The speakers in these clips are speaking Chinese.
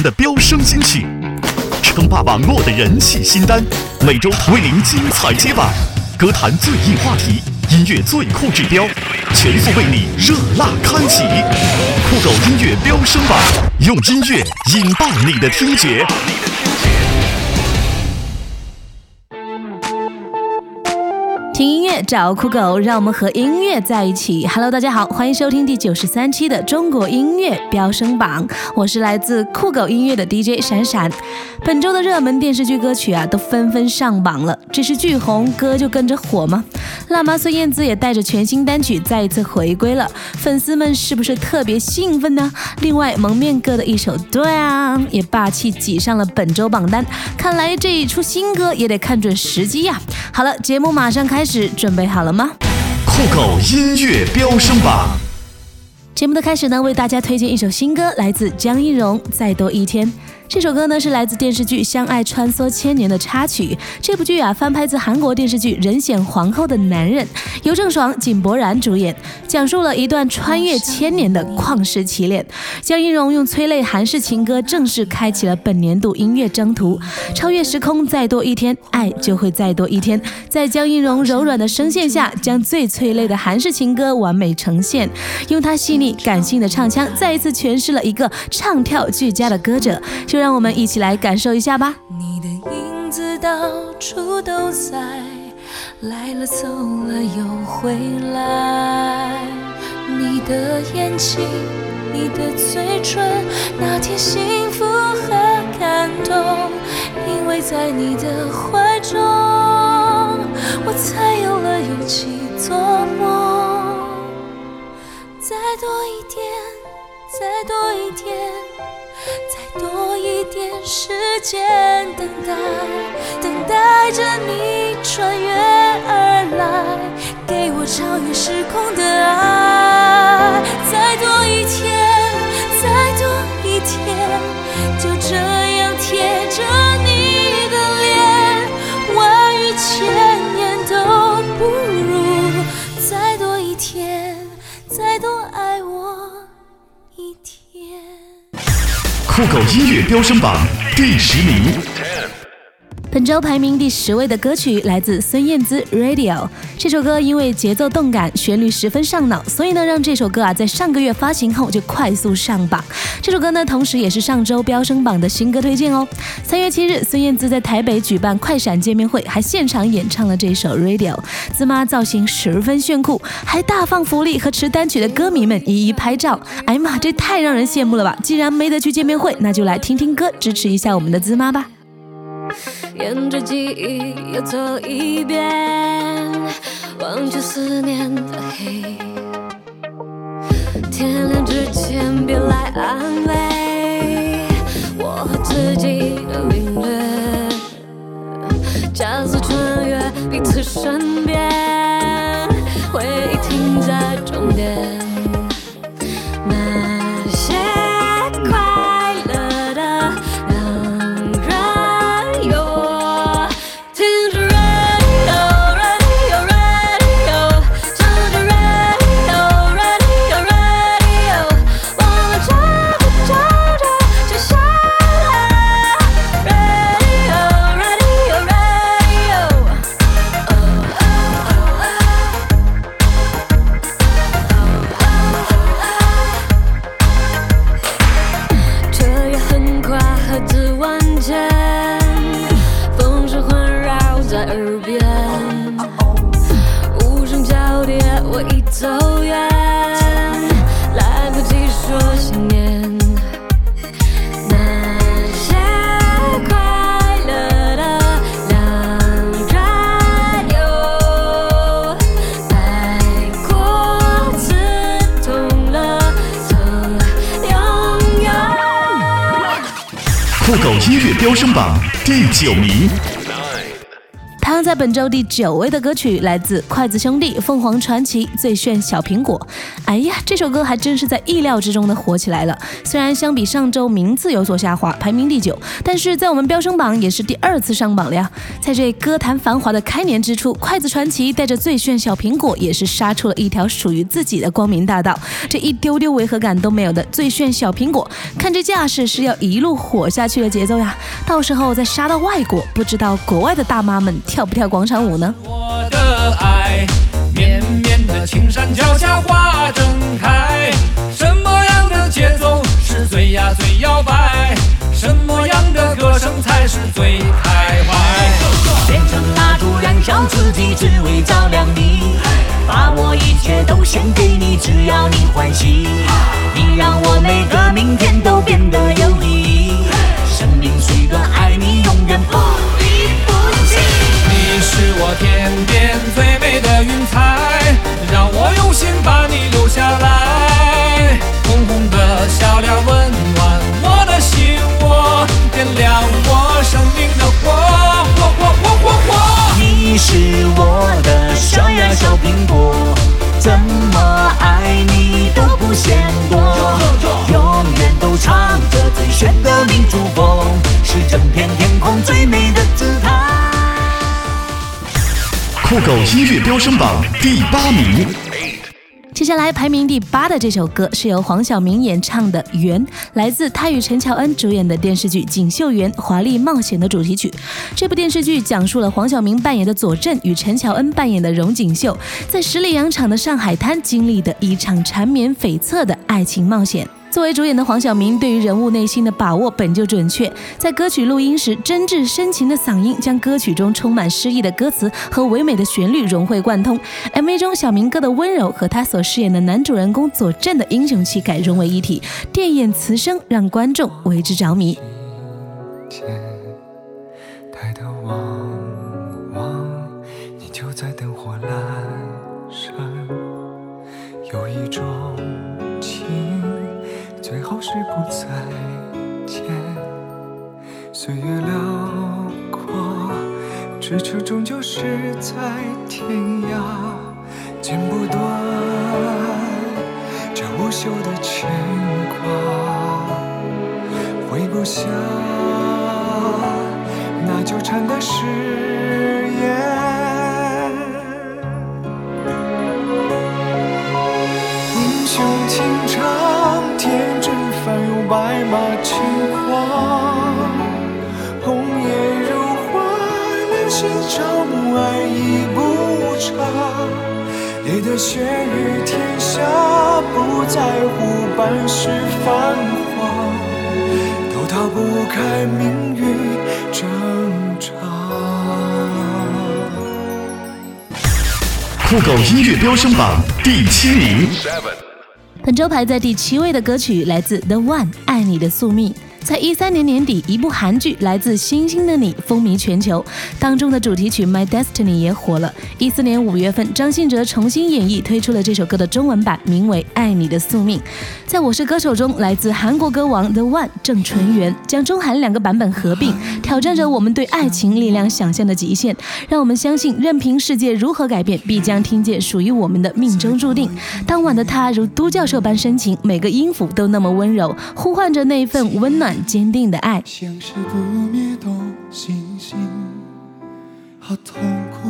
的飙升金曲，称霸网络的人气新单，每周为您精彩接榜。歌坛最硬话题，音乐最酷指标，全速为你热辣开启。酷狗音乐飙升榜，用音乐引爆你的听觉。乐找酷狗，让我们和音乐在一起。Hello，大家好，欢迎收听第九十三期的中国音乐飙升榜，我是来自酷狗音乐的 DJ 闪闪。本周的热门电视剧歌曲啊，都纷纷上榜了。这是剧红，歌就跟着火吗？辣妈孙燕姿也带着全新单曲再一次回归了，粉丝们是不是特别兴奋呢？另外，蒙面哥的一首《对啊》也霸气挤上了本周榜单。看来这一出新歌也得看准时机呀。好了，节目马上开始，准备好了吗？酷狗音乐飙升榜。节目的开始呢，为大家推荐一首新歌，来自江一蓉，《再多一天》。这首歌呢是来自电视剧《相爱穿梭千年》的插曲。这部剧啊翻拍自韩国电视剧《人显皇后的男人》，由郑爽、井柏然主演，讲述了一段穿越千年的旷世奇恋。江一蓉用催泪韩式情歌正式开启了本年度音乐征途，超越时空，再多一天，爱就会再多一天。在江一蓉柔软的声线下，将最催泪的韩式情歌完美呈现，用她细腻感性的唱腔，再一次诠释了一个唱跳俱佳的歌者。让我们一起来感受一下吧。你的影子到处都在，来了走了又回来。你的眼睛，你的嘴唇，那天幸福和感动，因为在你的怀中，我才有了勇气做梦。再多一点，再多一点。再多一点时间等待，等待着你穿越而来，给我超越时空的爱。再多一天，再多一天，就这样贴着你的脸，万语千言都不如。再多一天，再多爱我一天。酷狗音乐飙升榜第十名。本周排名第十位的歌曲来自孙燕姿《Radio》。这首歌因为节奏动感，旋律十分上脑，所以呢，让这首歌啊在上个月发行后就快速上榜。这首歌呢，同时也是上周飙升榜的新歌推荐哦。三月七日，孙燕姿在台北举办快闪见面会，还现场演唱了这首《Radio》。滋妈造型十分炫酷，还大放福利和持单曲的歌迷们一一拍照。哎呀妈，这太让人羡慕了吧！既然没得去见面会，那就来听听歌，支持一下我们的滋妈吧。沿着记忆又走一遍，忘却思念的黑。第九名。他在本周第九位的歌曲来自筷子兄弟、凤凰传奇《最炫小苹果》。哎呀，这首歌还真是在意料之中的火起来了。虽然相比上周名次有所下滑，排名第九，但是在我们飙升榜也是第二次上榜了呀。在这歌坛繁华的开年之初，筷子传奇带着《最炫小苹果》也是杀出了一条属于自己的光明大道。这一丢丢违和感都没有的《最炫小苹果》，看这架势是要一路火下去的节奏呀。到时候再杀到外国，不知道国外的大妈们跳不跳广场舞呢？我的爱，绵绵的青山脚下花正最呀最摇摆？什么样的歌声才是最开怀？变成蜡烛燃烧自己，只为照亮你。把我一切都献给你，只要你欢喜。你让我每个明天都酷狗音乐飙升榜第八名。接下来排名第八的这首歌是由黄晓明演唱的《缘》，来自他与陈乔恩主演的电视剧《锦绣缘华丽冒险》的主题曲。这部电视剧讲述了黄晓明扮演的左震与陈乔恩扮演的荣锦绣，在十里洋场的上海滩经历的一场缠绵悱恻的爱情冒险。作为主演的黄晓明，对于人物内心的把握本就准确。在歌曲录音时，真挚深情的嗓音将歌曲中充满诗意的歌词和唯美的旋律融会贯通。MV 中小明哥的温柔和他所饰演的男主人公左震的英雄气概融为一体，电眼磁声让观众为之着迷。是不再见。岁月辽阔，咫尺终究是在天涯，剪不断这无休的牵挂。挥不下那纠缠的誓言。马轻狂，红叶如花，两心朝暮，爱已不长。烈的血雨天下，不在乎半世繁华。都逃不开命运挣扎。酷狗音乐飙升榜第七名。本周排在第七位的歌曲来自 The One《爱你的宿命》。在一三年年底，一部韩剧《来自星星的你》风靡全球，当中的主题曲《My Destiny》也火了。一四年五月份，张信哲重新演绎推出了这首歌的中文版，名为《爱你的宿命》。在我是歌手中，来自韩国歌王 The One 郑淳元将中韩两个版本合并，挑战着我们对爱情力量想象的极限，让我们相信，任凭世界如何改变，必将听见属于我们的命中注定。当晚的他如都教授般深情，每个音符都那么温柔，呼唤着那一份温暖。坚定的爱，像是不灭的星星，好痛苦。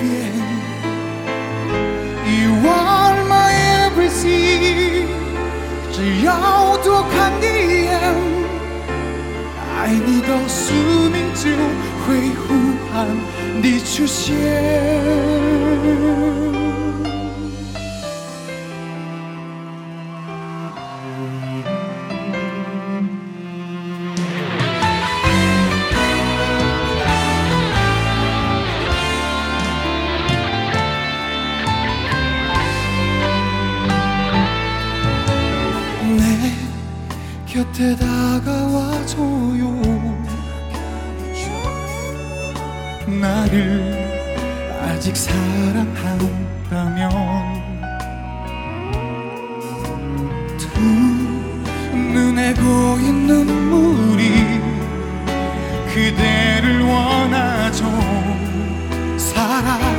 变。You are my everything。只要多看一眼，爱爱你到宿命就会呼喊你出现。 곁에 다가와줘요. 나를 아직 사랑한다면 두 눈에 고인 눈물이 그대를 원하죠. 사랑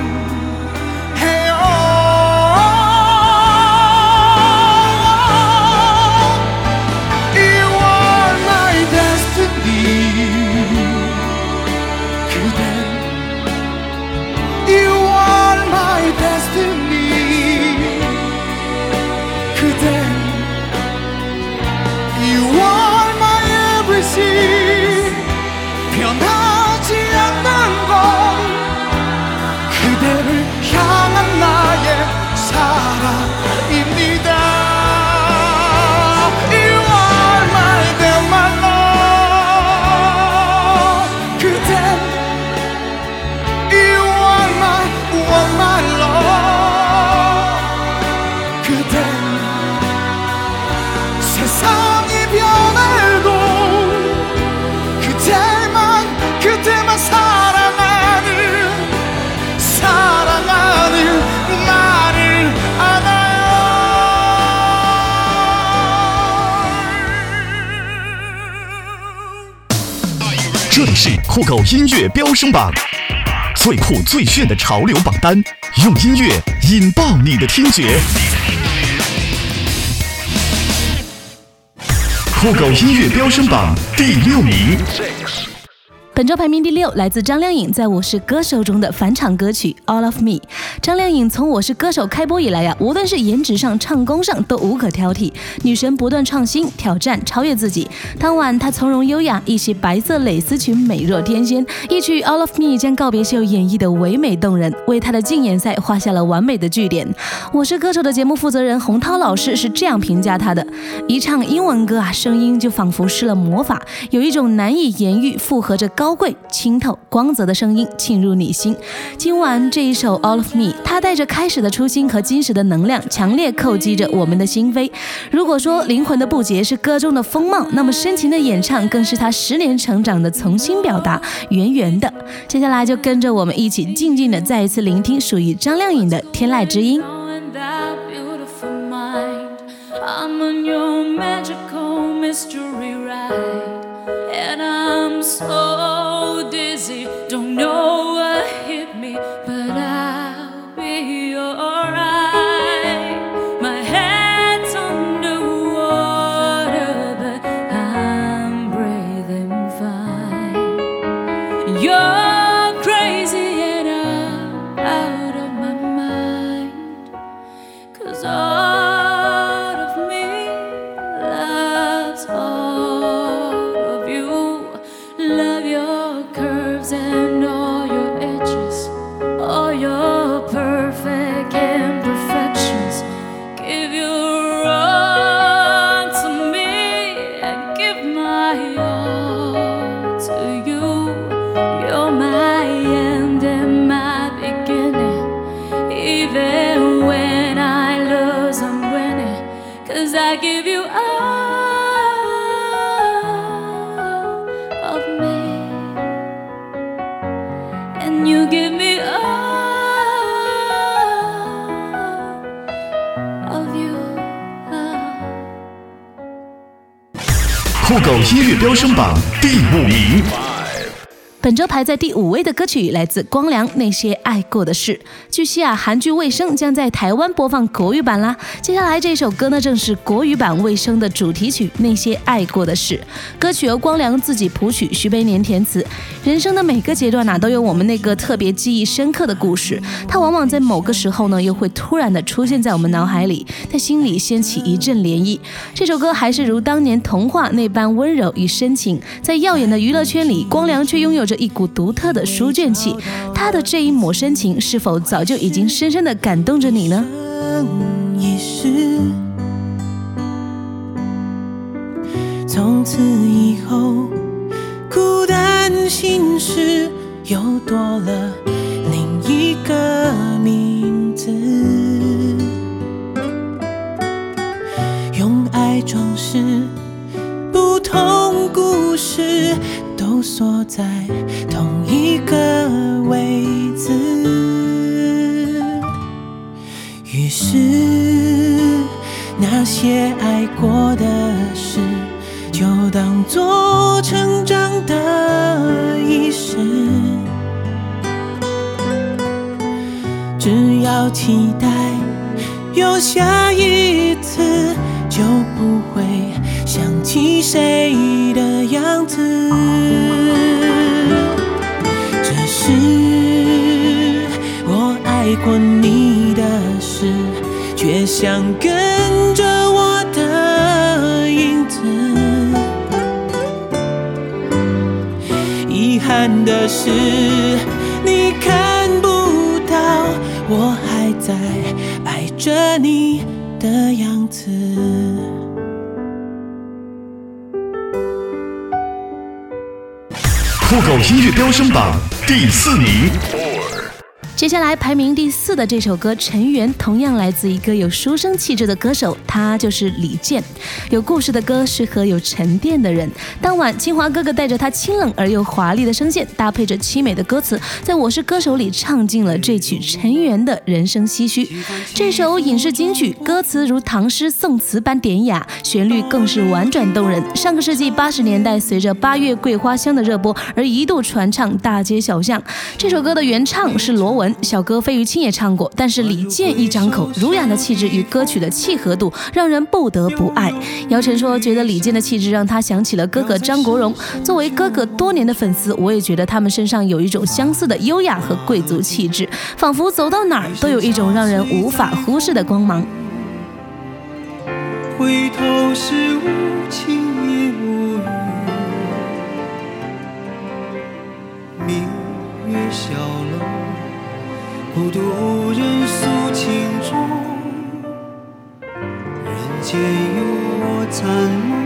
音乐飙升榜，最酷最炫的潮流榜单，用音乐引爆你的听觉。酷狗音乐飙升榜第六名，本周排名第六，来自张靓颖在《我是歌手》中的返场歌曲《All of Me》。张靓颖从《我是歌手》开播以来呀，无论是颜值上、唱功上都无可挑剔，女神不断创新、挑战、超越自己。当晚她从容优雅，一袭白色蕾丝裙美若天仙，一曲《All of Me》将告别秀演绎的唯美动人，为她的竞演赛画下了完美的句点。《我是歌手》的节目负责人洪涛老师是这样评价她的：一唱英文歌啊，声音就仿佛施了魔法，有一种难以言喻、复合着高高贵、清透、光泽的声音沁入你心。今晚这一首《All of Me》，它带着开始的初心和金石的能量，强烈叩击着我们的心扉。如果说灵魂的不洁是歌中的风貌，那么深情的演唱更是他十年成长的重新表达，圆圆的。接下来就跟着我们一起静静的再一次聆听属于张靓颖的《天籁之音》。第五名，本周排在第五位的歌曲来自光良《那些爱过的事》。据悉啊，韩剧《卫生》将在台湾播放国语版啦。接下来这首歌呢，正是国语版《卫生》的主题曲《那些爱过的事》。歌曲由光良自己谱曲，徐悲年填词。人生的每个阶段呐，都有我们那个特别记忆深刻的故事。它往往在某个时候呢，又会突然的出现在我们脑海里，在心里掀起一阵涟漪。这首歌还是如当年童话那般温柔与深情，在耀眼的娱乐圈里，光良却拥有着一股独特的书卷气。他的这一抹深情，是否早就已经深深的感动着你呢？从此以后，孤单心事又多了另一个名字，用爱装饰不同故事，都锁在些爱过的事。就当做成长的仪式，只要期待有下一次，就不会想起谁的样子。这是我爱过你的事，却想跟着的是，你看不到我还在爱着你的样子。酷狗音乐飙升榜第四名。接下来排名第四的这首歌《尘缘》，同样来自一个有书生气质的歌手，他就是李健。有故事的歌适合有沉淀的人。当晚，清华哥哥带着他清冷而又华丽的声线，搭配着凄美的歌词，在我是歌手里唱尽了这曲《尘缘》的人生唏嘘。这首影视金曲，歌词如唐诗宋词般典雅，旋律更是婉转动人。上个世纪八十年代，随着《八月桂花香》的热播而一度传唱大街小巷。这首歌的原唱是罗文。小哥费玉清也唱过，但是李健一张口，儒雅的气质与歌曲的契合度，让人不得不爱。姚晨说，觉得李健的气质让他想起了哥哥张国荣。作为哥哥多年的粉丝，我也觉得他们身上有一种相似的优雅和贵族气质，仿佛走到哪儿都有一种让人无法忽视的光芒。回头是无情也无语，明月小。孤独人诉情衷，人间有我残梦。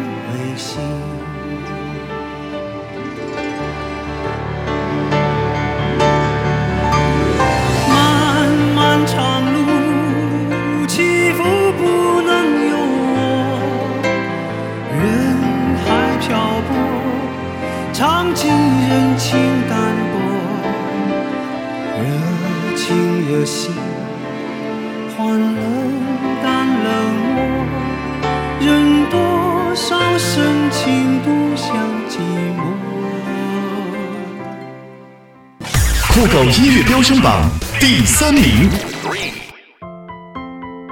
榜第三名。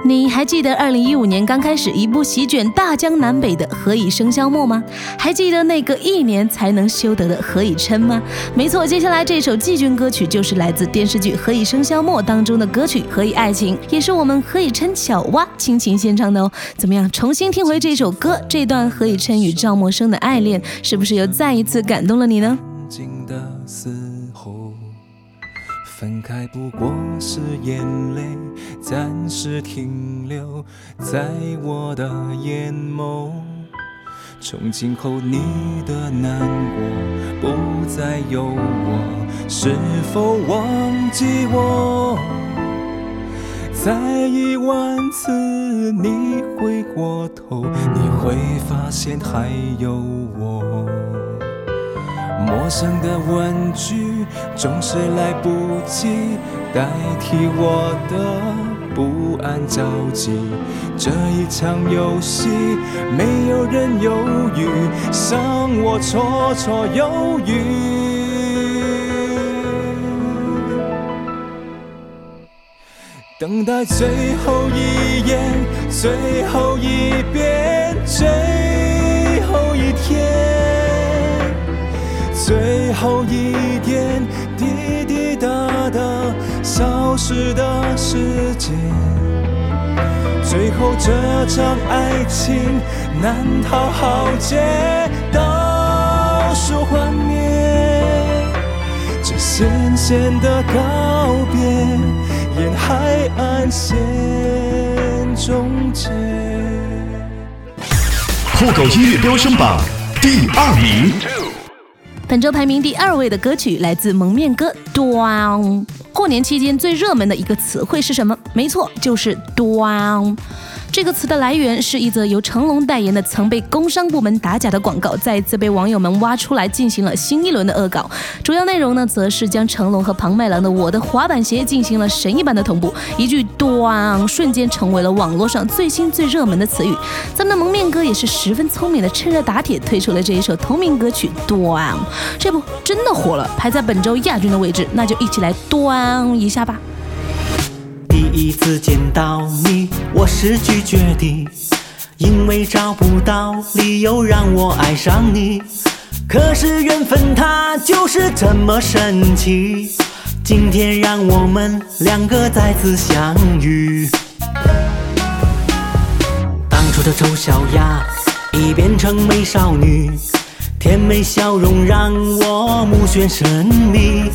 你还记得二零一五年刚开始一部席卷大江南北的《何以笙箫默》吗？还记得那个一年才能修得的《何以琛》吗？没错，接下来这首季军歌曲就是来自电视剧《何以笙箫默》当中的歌曲《何以爱情》，也是我们何以琛巧蛙倾情献唱的哦。怎么样？重新听回这首歌，这段何以琛与赵默笙的爱恋，是不是又再一次感动了你呢？分开不过是眼泪暂时停留在我的眼眸，从今后你的难过不再有我，是否忘记我？再一万次你回过头，你会发现还有我。陌生的问句总是来不及代替我的不安着急这一场游戏没有人犹豫伤我绰绰有余。等待最后一眼最后一遍最后一天。最后一点滴滴答答消失的时间。最后这场爱情难逃浩劫，倒数幻灭，这咸咸的告别。沿海岸线终结。酷狗音乐飙升榜第二名。本周排名第二位的歌曲来自蒙面哥，down》。过年期间最热门的一个词汇是什么？没错，就是“端”。这个词的来源是一则由成龙代言的曾被工商部门打假的广告，再次被网友们挖出来进行了新一轮的恶搞。主要内容呢，则是将成龙和庞麦郎的《我的滑板鞋》进行了神一般的同步，一句“端”瞬间成为了网络上最新最热门的词语。咱们的蒙面哥也是十分聪明的，趁热打铁推出了这一首同名歌曲《端》，这不真的火了，排在本周亚军的位置，那就一起来端一下吧。第一次见到你，我是拒绝的，因为找不到理由让我爱上你。可是缘分它就是这么神奇，今天让我们两个再次相遇。当初的丑小鸭已变成美少女，甜美笑容让我目眩神迷，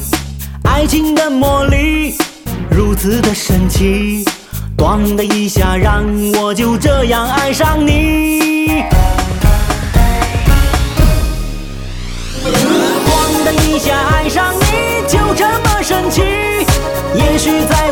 爱情的魔力。如此的神奇，咣的一下让我就这样爱上你。咣的一下爱上你就这么神奇，也许在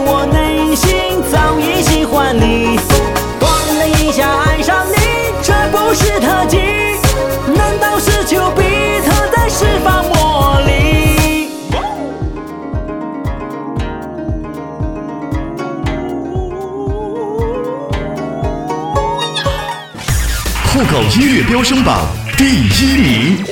音乐飙升榜第一名。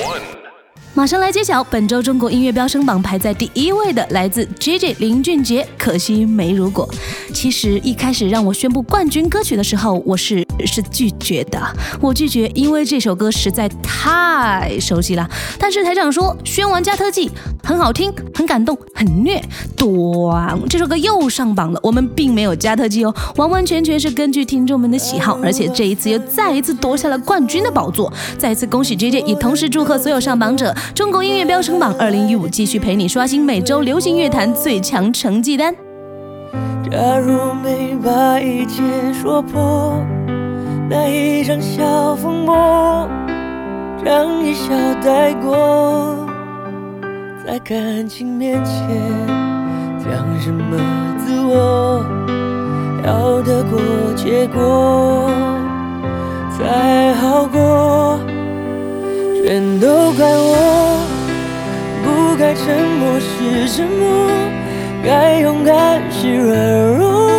马上来揭晓本周中国音乐飙升榜排在第一位的，来自 JJ 林俊杰，可惜没如果。其实一开始让我宣布冠军歌曲的时候，我是是拒绝的，我拒绝，因为这首歌实在太熟悉了。但是台长说宣完加特技，很好听，很感动，很虐。端，这首歌又上榜了。我们并没有加特技哦，完完全全是根据听众们的喜好，而且这一次又再一次夺下了冠军的宝座。再次恭喜 JJ，也同时祝贺所有上榜者。中国音乐飙升榜二零一五继续陪你刷新每周流行乐坛最强成绩单。假如没把一切说破，那一场小风波，让一笑带过，在感情面前讲什么自我，要得过且过才好过，全都怪我，不该沉默是沉默。该勇敢是软弱，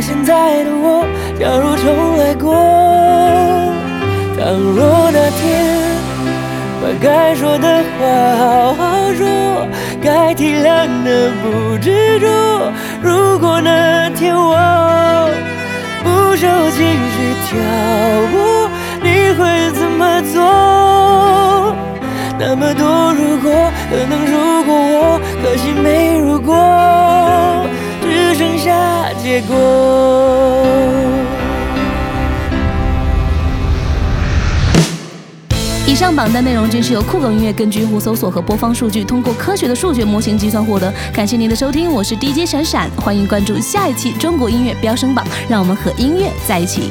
现在的我，假如重来过，倘若那天把该说的话好好说，该体谅的不执着，如果那天我。不受情绪挑拨，你会怎么做？那么多如果，可能如果我，可惜没如果，结果。以上榜单内容均是由酷狗音乐根据用户搜索和播放数据，通过科学的数学模型计算获得。感谢您的收听，我是 DJ 闪闪，欢迎关注下一期中国音乐飙升榜，让我们和音乐在一起。